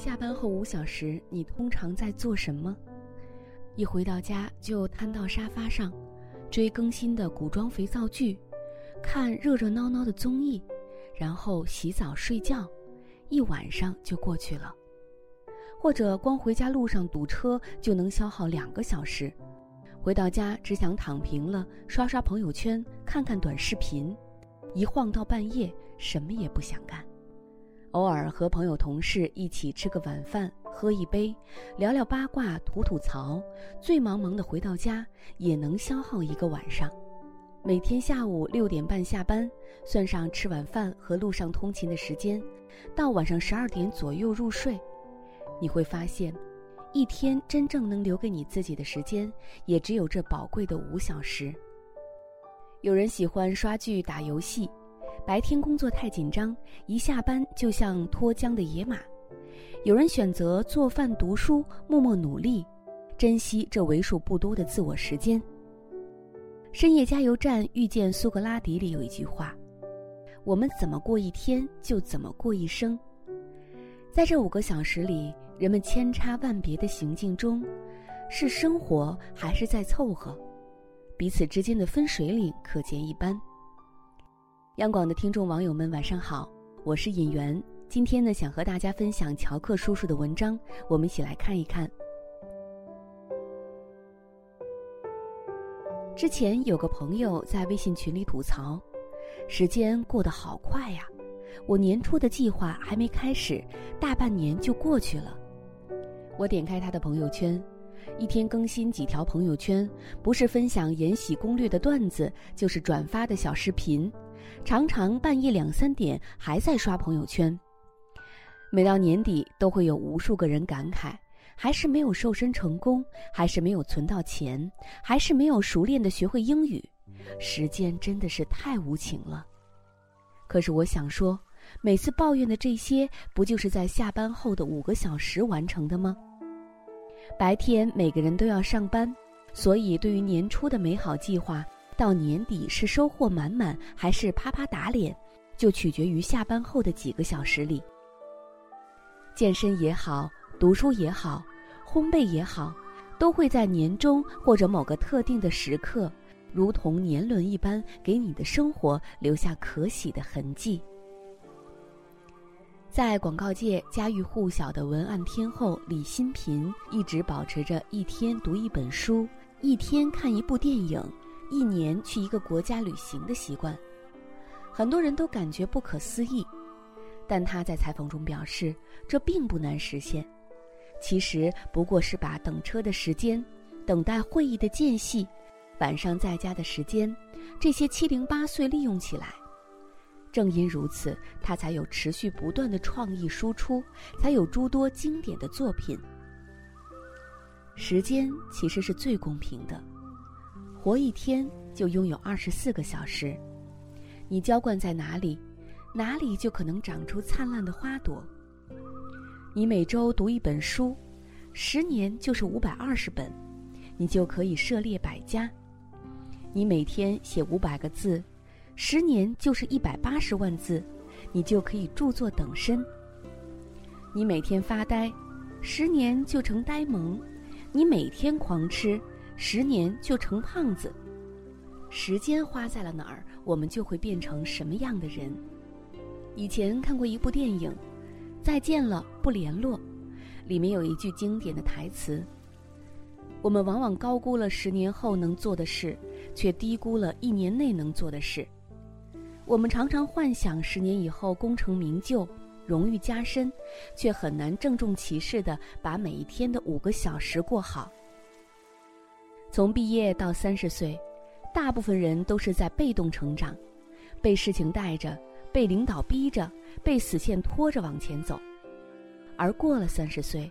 下班后五小时，你通常在做什么？一回到家就瘫到沙发上，追更新的古装肥皂剧，看热热闹闹的综艺，然后洗澡睡觉，一晚上就过去了。或者光回家路上堵车就能消耗两个小时，回到家只想躺平了，刷刷朋友圈，看看短视频，一晃到半夜，什么也不想干。偶尔和朋友同事一起吃个晚饭，喝一杯，聊聊八卦，吐吐槽，最忙忙的回到家也能消耗一个晚上。每天下午六点半下班，算上吃晚饭和路上通勤的时间，到晚上十二点左右入睡，你会发现，一天真正能留给你自己的时间，也只有这宝贵的五小时。有人喜欢刷剧、打游戏。白天工作太紧张，一下班就像脱缰的野马。有人选择做饭、读书，默默努力，珍惜这为数不多的自我时间。深夜加油站遇见苏格拉底里有一句话：“我们怎么过一天，就怎么过一生。”在这五个小时里，人们千差万别的行径中，是生活还是在凑合？彼此之间的分水岭可见一斑。央广的听众网友们，晚上好，我是尹媛。今天呢，想和大家分享乔克叔叔的文章，我们一起来看一看。之前有个朋友在微信群里吐槽，时间过得好快呀，我年初的计划还没开始，大半年就过去了。我点开他的朋友圈，一天更新几条朋友圈，不是分享延禧攻略的段子，就是转发的小视频。常常半夜两三点还在刷朋友圈。每到年底，都会有无数个人感慨：还是没有瘦身成功，还是没有存到钱，还是没有熟练的学会英语。时间真的是太无情了。可是我想说，每次抱怨的这些，不就是在下班后的五个小时完成的吗？白天每个人都要上班，所以对于年初的美好计划。到年底是收获满满还是啪啪打脸，就取决于下班后的几个小时里。健身也好，读书也好，烘焙也好，都会在年终或者某个特定的时刻，如同年轮一般，给你的生活留下可喜的痕迹。在广告界家喻户晓的文案天后李新平，一直保持着一天读一本书，一天看一部电影。一年去一个国家旅行的习惯，很多人都感觉不可思议，但他在采访中表示，这并不难实现。其实不过是把等车的时间、等待会议的间隙、晚上在家的时间，这些七零八碎利用起来。正因如此，他才有持续不断的创意输出，才有诸多经典的作品。时间其实是最公平的。活一天就拥有二十四个小时，你浇灌在哪里，哪里就可能长出灿烂的花朵。你每周读一本书，十年就是五百二十本，你就可以涉猎百家。你每天写五百个字，十年就是一百八十万字，你就可以著作等身。你每天发呆，十年就成呆萌，你每天狂吃。十年就成胖子，时间花在了哪儿，我们就会变成什么样的人。以前看过一部电影《再见了，不联络》，里面有一句经典的台词：“我们往往高估了十年后能做的事，却低估了一年内能做的事。我们常常幻想十年以后功成名就、荣誉加身，却很难郑重其事的把每一天的五个小时过好。”从毕业到三十岁，大部分人都是在被动成长，被事情带着，被领导逼着，被死线拖着往前走。而过了三十岁，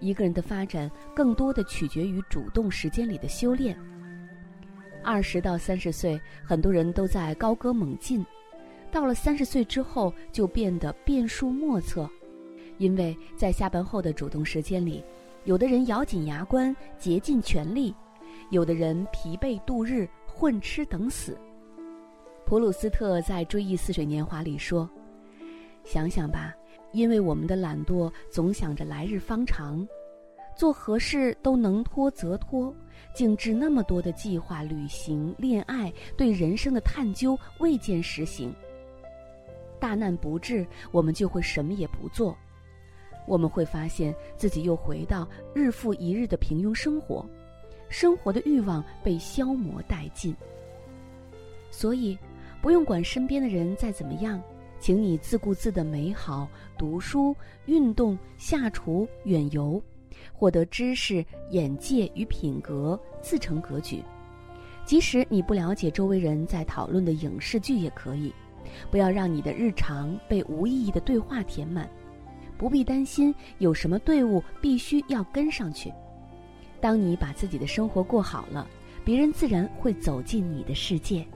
一个人的发展更多的取决于主动时间里的修炼。二十到三十岁，很多人都在高歌猛进，到了三十岁之后，就变得变数莫测，因为在下班后的主动时间里，有的人咬紧牙关，竭尽全力。有的人疲惫度日，混吃等死。普鲁斯特在《追忆似水年华》里说：“想想吧，因为我们的懒惰，总想着来日方长，做何事都能拖则拖，竟置那么多的计划、旅行、恋爱，对人生的探究未见实行。大难不至，我们就会什么也不做，我们会发现自己又回到日复一日的平庸生活，生活的欲望被消磨殆尽。所以，不用管身边的人再怎么样。请你自顾自的美好，读书、运动、下厨、远游，获得知识、眼界与品格，自成格局。即使你不了解周围人在讨论的影视剧也可以，不要让你的日常被无意义的对话填满，不必担心有什么队伍必须要跟上去。当你把自己的生活过好了，别人自然会走进你的世界。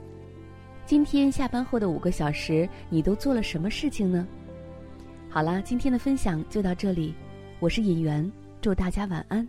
今天下班后的五个小时，你都做了什么事情呢？好啦，今天的分享就到这里，我是尹媛，祝大家晚安。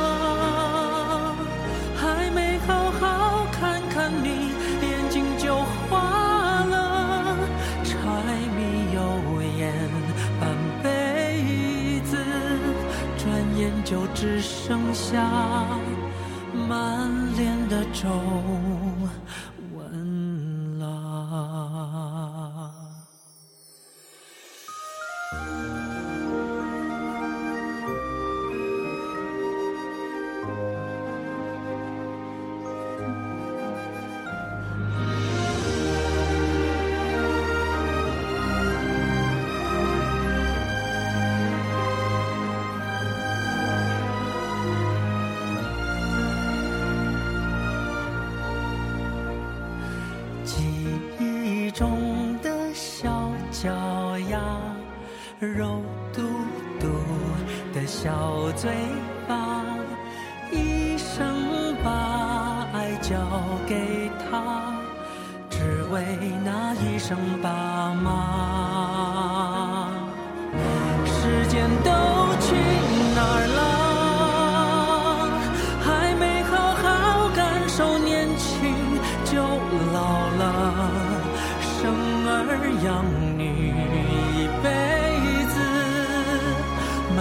舟肉嘟嘟的小嘴巴，一生把爱交给他，只为那一声爸妈。时间都去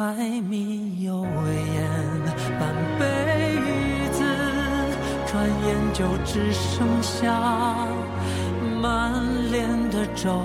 柴米油盐半辈子，转眼就只剩下满脸的皱。